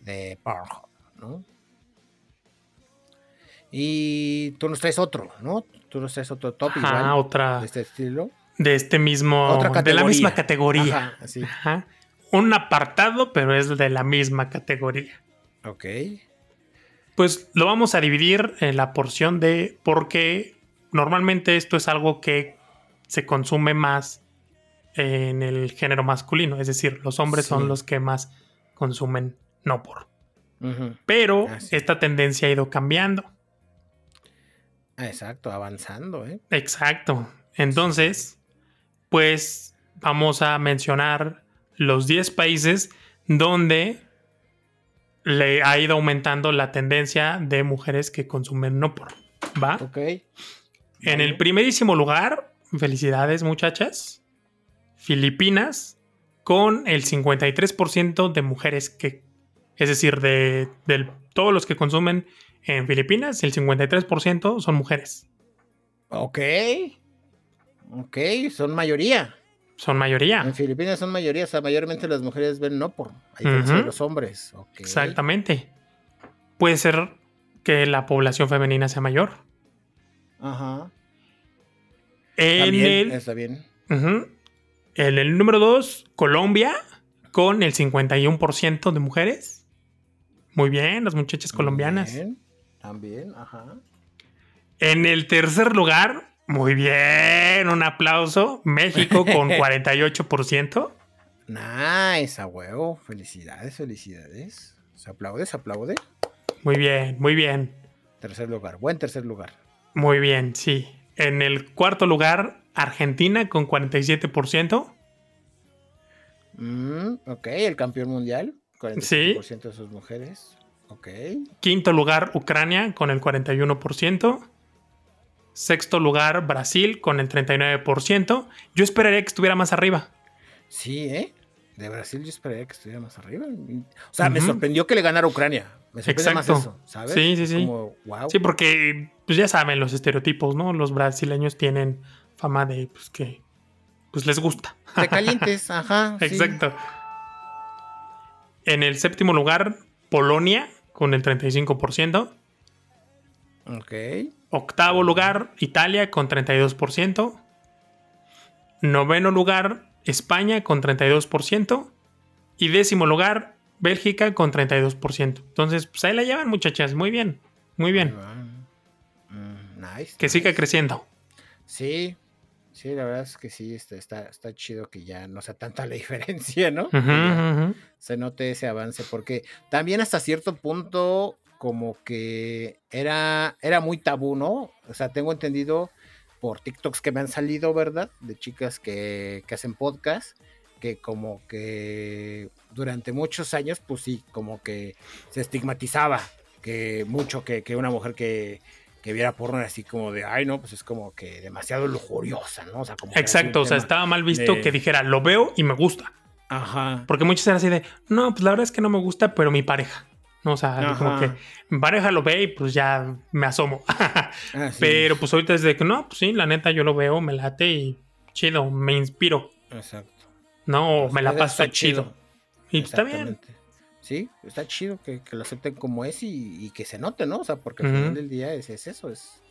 de Pornhub, ¿no? Y tú nos traes otro, ¿no? Tú nos traes otro top igual, otra. De este estilo. De este mismo. De la misma categoría. Ajá, Un apartado, pero es de la misma categoría. Ok. Pues lo vamos a dividir en la porción de. Porque normalmente esto es algo que se consume más en el género masculino. Es decir, los hombres son los que más consumen no por. Pero esta tendencia ha ido cambiando. Exacto, avanzando, ¿eh? Exacto. Entonces, pues vamos a mencionar los 10 países donde le ha ido aumentando la tendencia de mujeres que consumen no por. ¿Va? Ok. En el primerísimo lugar, felicidades muchachas, Filipinas con el 53% de mujeres que, es decir, de, de todos los que consumen en Filipinas, el 53% son mujeres. Ok. Ok, son mayoría. Son mayoría. En Filipinas son mayoría, o sea, mayormente las mujeres ven no por, a diferencia de los hombres. Exactamente. Puede ser que la población femenina sea mayor. Ajá. En el, está bien. En el número 2, Colombia, con el 51% de mujeres. Muy bien, las muchachas colombianas. Bien. También, ajá. En el tercer lugar, muy bien, un aplauso. México con 48%. Nice, a huevo. Felicidades, felicidades. Se aplaude, se aplaude. Muy bien, muy bien. Tercer lugar, buen tercer lugar. Muy bien, sí. En el cuarto lugar, Argentina con 47%. Mm, ok, el campeón mundial. 47% de sus mujeres. Ok. Quinto lugar, Ucrania con el 41%. Sexto lugar, Brasil con el 39%. Yo esperaría que estuviera más arriba. Sí, ¿eh? De Brasil yo esperaría que estuviera más arriba. O sea, me sorprendió que le ganara Ucrania. Me sorprendió más eso, ¿sabes? Sí, sí, sí. Sí, porque pues ya saben los estereotipos, ¿no? Los brasileños tienen fama de pues que pues les gusta. De calientes, ajá. Exacto. En el séptimo lugar, Polonia con el 35%. Ok. Octavo lugar, Italia con 32%. Noveno lugar, España con 32%. Y décimo lugar, Bélgica con 32%. Entonces, pues ahí la llevan, muchachas. Muy bien, muy bien. Mm, nice. Que siga creciendo. Sí, Sí, la verdad es que sí, está, está, chido que ya no sea tanta la diferencia, ¿no? Se note ese avance, porque también hasta cierto punto como que era, era muy tabú, ¿no? O sea, tengo entendido por TikToks que me han salido, ¿verdad? De chicas que, que hacen podcast, que como que durante muchos años, pues sí, como que se estigmatizaba que mucho que, que una mujer que, que viera porno así como de, ay, no, pues es como que demasiado lujuriosa, ¿no? O sea, como Exacto, o sea, estaba mal visto que dijera, lo veo y me gusta. Ajá. Porque muchos eran así de, no, pues la verdad es que no me gusta, pero mi pareja. ¿no? O sea, como que mi pareja lo ve y pues ya me asomo. pero pues ahorita es de que no, pues sí, la neta yo lo veo, me late y chido, me inspiro. Exacto. No, pues me la paso chido. Y está bien sí, está chido que, lo acepten como es y, que se note, ¿no? O sea, porque al final del día es, eso, es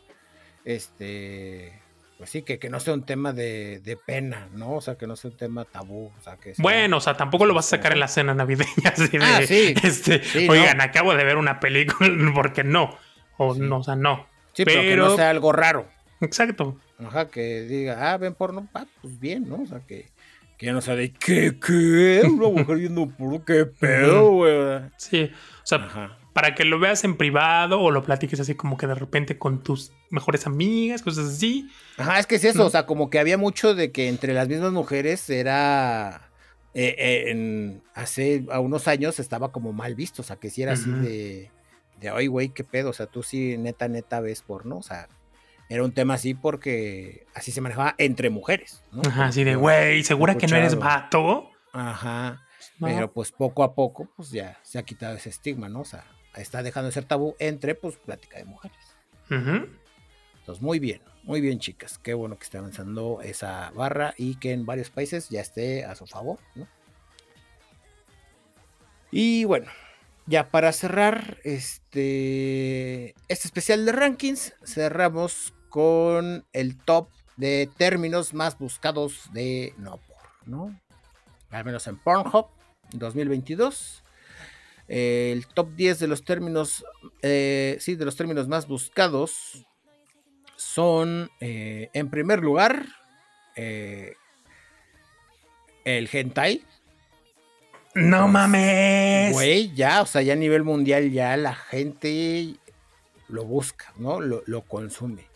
este, pues sí, que, que no sea un tema de, pena, ¿no? O sea, que no sea un tema tabú. O sea, que bueno, o sea, tampoco lo vas a sacar en la cena navideña. Así de, ah, sí. Este, oigan, acabo de ver una película, porque no. O no, o sea, no. Sí, pero, que no sea algo raro. Exacto. Ajá, que diga, ah, ven porno, ah, pues bien, ¿no? O sea, que, que ya no sabe qué, qué, una mujer viendo por qué pedo, güey. Sí, o sea, para que lo veas en privado o lo platiques así como que de repente con tus mejores amigas, cosas así. Ajá, es que es eso, o sea, como que había mucho de que entre las mismas mujeres era... Eh, eh, en, hace a unos años estaba como mal visto, o sea, que si era así de, de, ay, güey, qué pedo, o sea, tú sí neta, neta ves porno, o sea, era un tema así porque así se manejaba entre mujeres. ¿no? Ajá, así de, güey, ¿segura que no eres vato? Ajá. Pero pues poco a poco, pues ya se ha quitado ese estigma, ¿no? O sea, está dejando de ser tabú entre, pues, plática de mujeres. Entonces, muy bien, muy bien, chicas. Qué bueno que esté avanzando esa barra y que en varios países ya esté a su favor, ¿no? Y bueno, ya para cerrar este, este especial de rankings, cerramos con el top de términos más buscados de no ¿no? Al menos en Pornhub 2022. El top 10 de los términos, eh, sí, de los términos más buscados son, eh, en primer lugar, eh, el hentai. No pues, mames. Güey, ya, o sea, ya a nivel mundial ya la gente lo busca, ¿no? Lo, lo consume.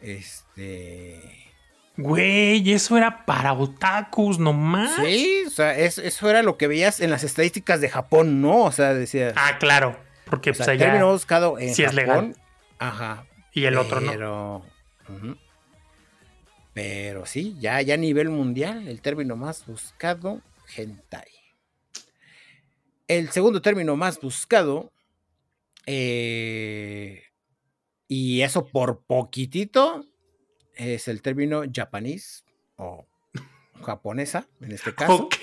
Este. Güey, eso era para otakus nomás. Sí, o sea, eso era lo que veías en las estadísticas de Japón, ¿no? O sea, decías. Ah, claro. Porque o pues, buscado en sí es legal. Ajá. Y el otro no. Pero sí, ya, ya a nivel mundial, el término más buscado, hentai. El segundo término más buscado, eh, y eso por poquitito, es el término japonés o japonesa, en este caso. Ok.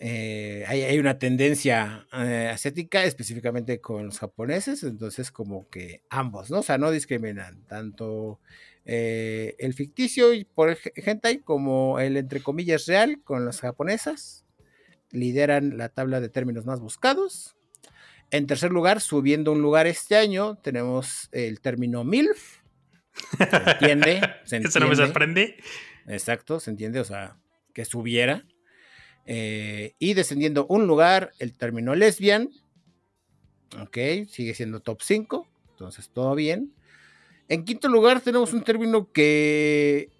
Eh, hay, una tendencia eh, asiática, específicamente con los japoneses, entonces como que ambos, ¿no? O sea, no discriminan tanto eh, el ficticio por hentai como el entre comillas real con las japonesas. Lideran la tabla de términos más buscados. En tercer lugar, subiendo un lugar este año, tenemos el término MILF. ¿Se entiende? ¿Se entiende? Eso no me sorprende. Exacto, se entiende, o sea, que subiera. Eh, y descendiendo un lugar, el término lesbian. Ok, sigue siendo top 5. Entonces, todo bien. En quinto lugar, tenemos un término que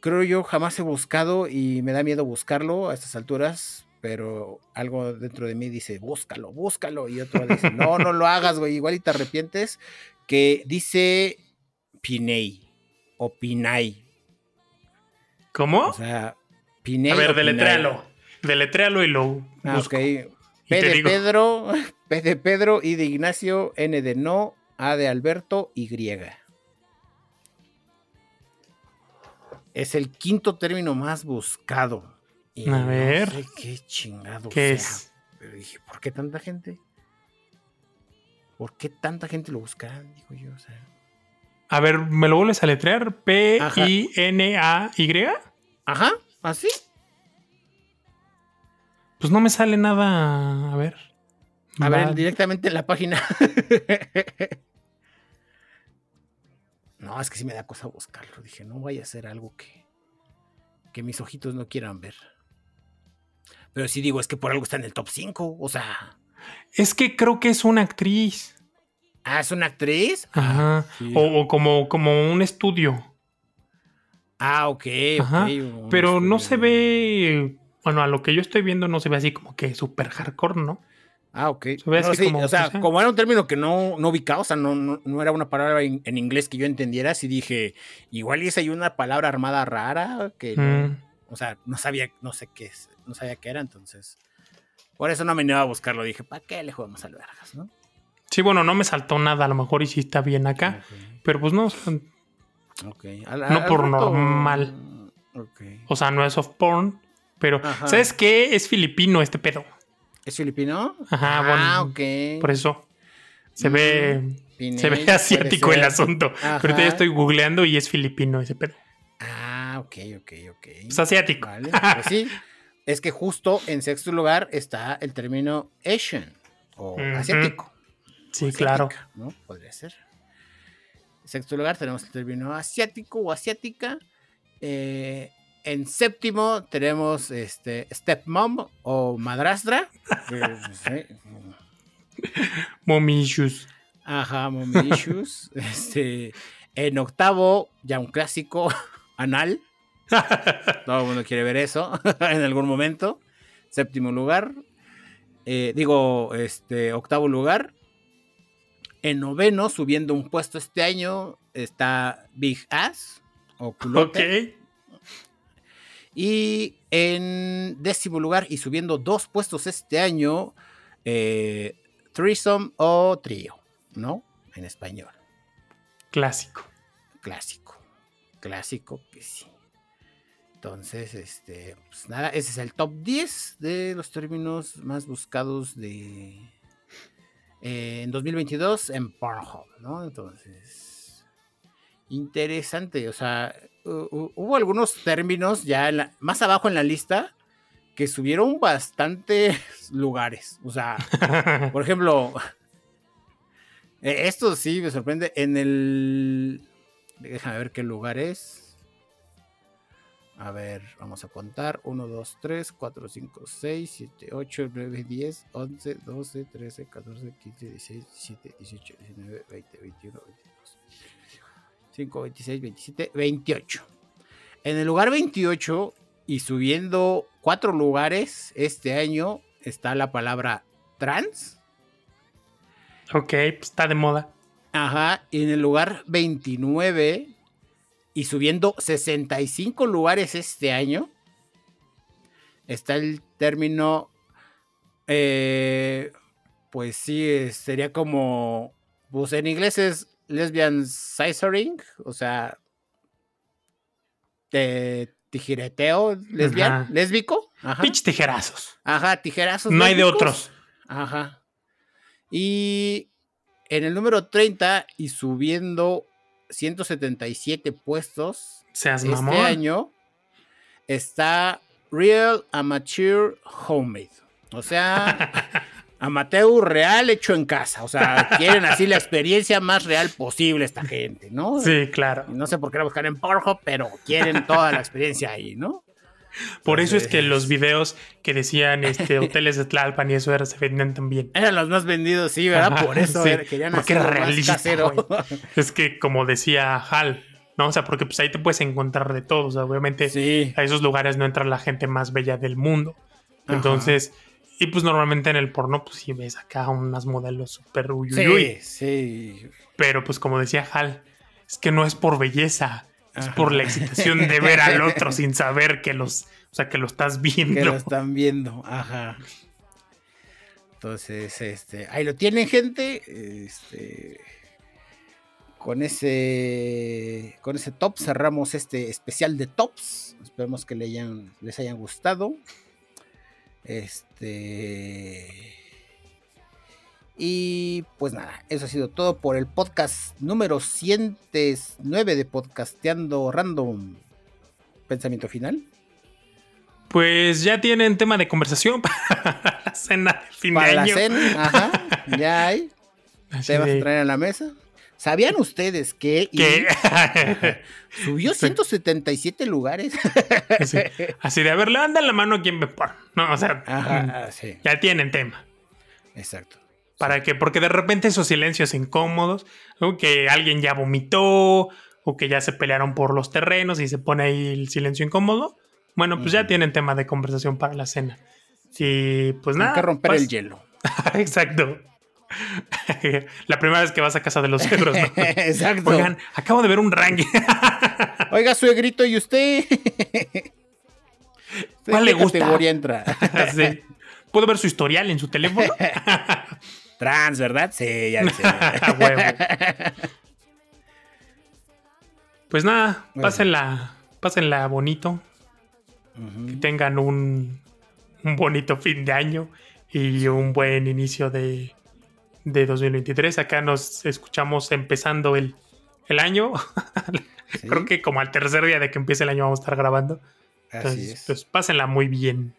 creo yo jamás he buscado y me da miedo buscarlo a estas alturas. Pero algo dentro de mí dice, búscalo, búscalo. Y otro dice, no, no lo hagas, güey. Igual y te arrepientes. Que dice Pinay o Pinay. ¿Cómo? O sea, a ver, deletréalo. Deletréalo y lo ah, busco. P de Pedro, P de Pedro, I de Ignacio, N de no, A de Alberto, Y. Es el quinto término más buscado. a ver. No sé qué chingado ¿Qué es? Pero dije, ¿por qué tanta gente? ¿Por qué tanta gente lo buscará? Digo yo, o sea. A ver, ¿me lo vuelves a letrear? P-I-N-A-Y. Ajá. ¿Así? ¿Ah, pues no me sale nada. A ver. A ver, directamente en la página. no, es que sí me da cosa buscarlo. Dije, no vaya a ser algo que, que mis ojitos no quieran ver. Pero sí digo, es que por algo está en el top 5. O sea. Es que creo que es una actriz. Ah, ¿es una actriz? Ajá. o, como, como un estudio. Ah, ok. pero no se ve. Bueno, a lo que yo estoy viendo no se ve así como que súper hardcore, ¿no? Ah, ok. o sea, como era un término que no, no ubicaba, o sea, no, no, era una palabra en, inglés que yo entendiera, sí dije, igual y esa hay una palabra armada rara que, mm. o sea, no sabía, no sé qué es, no sabía qué era, entonces, por eso no me iba a buscarlo, dije, ¿para qué le jugamos al vergas, no? Sí, bueno, no me saltó nada, a lo mejor y sí está bien acá, pero pues no, no por normal. O sea, no es soft porn, pero ¿sabes qué? Es filipino este pedo. ¿Es filipino? Ajá, ah, ok. Por eso. Se ve. Mm, se ve asiático el asunto. Pero ya estoy googleando y es filipino ese pedo. Ah, ok, ok, ok. Es asiático. Vale, pues sí. Es que justo en sexto lugar está el término Asian o asiático. Sí, claro. ¿no? Podría ser. En sexto lugar tenemos el término asiático o asiática. Eh, en séptimo tenemos este stepmom o madrastra. mommy issues. Ajá, mommy issues. este, en octavo, ya un clásico, anal. Todo el mundo quiere ver eso en algún momento. Séptimo lugar. Eh, digo, este, octavo lugar, en noveno, subiendo un puesto este año, está Big Ass o culote. Ok. Y en décimo lugar y subiendo dos puestos este año eh, threesome o trío, ¿no? En español. Clásico. Clásico. Clásico que sí. Entonces, este, pues nada, ese es el top 10 de los términos más buscados de eh, en 2022 en Pornhub, ¿no? Entonces, interesante, o sea, hubo algunos términos ya más abajo en la lista que subieron bastantes lugares, o sea, por ejemplo, e, esto sí me sorprende en el déjame ver qué lugar es. A ver, vamos a contar. 1, 2, 3, 4, 5, 6, 7, 8, 9, 10, 11, 12, 13, 14, 15, 16, 17, 18, 19, 20, 21, 22, 5, 26, 27, 28. En el lugar 28 y subiendo cuatro lugares este año está la palabra trans. Ok, pues está de moda. Ajá, y en el lugar 29 y subiendo 65 lugares este año, está el término, eh, pues sí, sería como, pues en inglés es lesbian scissoring, o sea, de tijereteo lesbian, lésbico. Ajá. Tijerazos. Ajá, tijerazos. No hay de otros. Ajá. Y en el número 30 y subiendo 177 puestos Seas este año está Real Amateur Homemade. O sea, amateur real hecho en casa. O sea, quieren así la experiencia más real posible esta gente, ¿no? Sí, claro. No sé por qué la buscar en Pornhub, pero quieren toda la experiencia ahí, ¿no? Por eso es que los videos que decían este, hoteles de Tlalpan y eso era, se vendían también. Eran los más vendidos, sí, ¿verdad? Por eso querían porque era realista. Es que como decía Hal, ¿no? O sea, porque pues ahí te puedes encontrar de todo. O sea, obviamente a esos lugares no entra la gente más bella del mundo. Entonces, y pues normalmente en el porno, pues sí ves acá unas modelos súper uyuyuy. Sí, sí. Pero pues como decía Hal, es que no es por belleza es por la excitación de ver al otro sin saber que los, o sea, que lo estás viendo. Que lo están viendo, ajá. Entonces, este, ahí lo tienen, gente. Este, con ese, con ese top cerramos este especial de tops. Esperemos que les hayan, les hayan gustado. Este. Y pues nada, eso ha sido todo por el podcast número 109 de Podcasteando Random. ¿Pensamiento final? Pues ya tienen tema de conversación para la cena de fin de año. la cena, ajá, ya hay. Te vas a traer a la mesa. ¿Sabían ustedes que subió 177 lugares? Así de, a ver, levanten la mano a quien me No, o sea, mm, ya tienen tema. Exacto. ¿Para qué? Porque de repente esos silencios incómodos, que alguien ya vomitó o que ya se pelearon por los terrenos y se pone ahí el silencio incómodo, bueno, pues ya tienen tema de conversación para la cena. Y pues nada. Hay que romper el hielo. Exacto. la primera vez que vas a casa de los suegros, ¿no? Exacto. Oigan, acabo de ver un ranking. Oiga, suegrito, ¿y usted? ¿Cuál le gusta? categoría entra? sí. ¿Puedo ver su historial en su teléfono? Trans, ¿verdad? Sí, ya sé. Pues nada, pásenla, pásenla bonito. Que tengan un, un, bonito fin de año y un buen inicio de, de 2023. Acá nos escuchamos empezando el, el año. Creo que como al tercer día de que empiece el año vamos a estar grabando. Entonces, pues pásenla muy bien.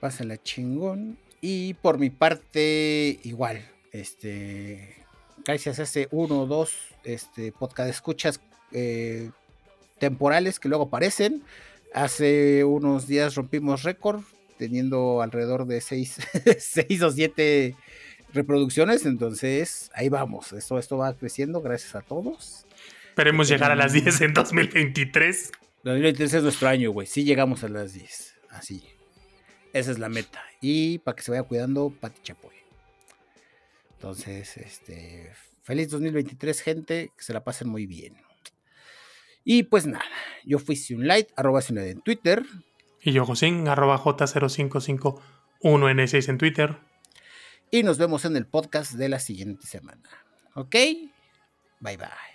Pásenla chingón. Y por mi parte, igual, este, gracias a uno o dos este, podcast escuchas eh, temporales que luego aparecen. Hace unos días rompimos récord, teniendo alrededor de seis, seis o siete reproducciones. Entonces, ahí vamos. Esto, esto va creciendo, gracias a todos. Esperemos llegar a las 10 en 2023. 2023 es nuestro año, güey. Sí llegamos a las 10. Así. Esa es la meta. Y para que se vaya cuidando, Pati Chapoy. Entonces, este, feliz 2023, gente. Que se la pasen muy bien. Y pues nada, yo fui Sunlight, arroba Sunlight en Twitter. Y yo, Josín, arroba J0554. 1N6 en Twitter. Y nos vemos en el podcast de la siguiente semana. ¿Ok? Bye bye.